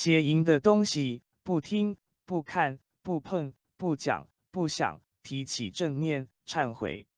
邪淫的东西不听不看不碰不讲不想提起正念忏悔。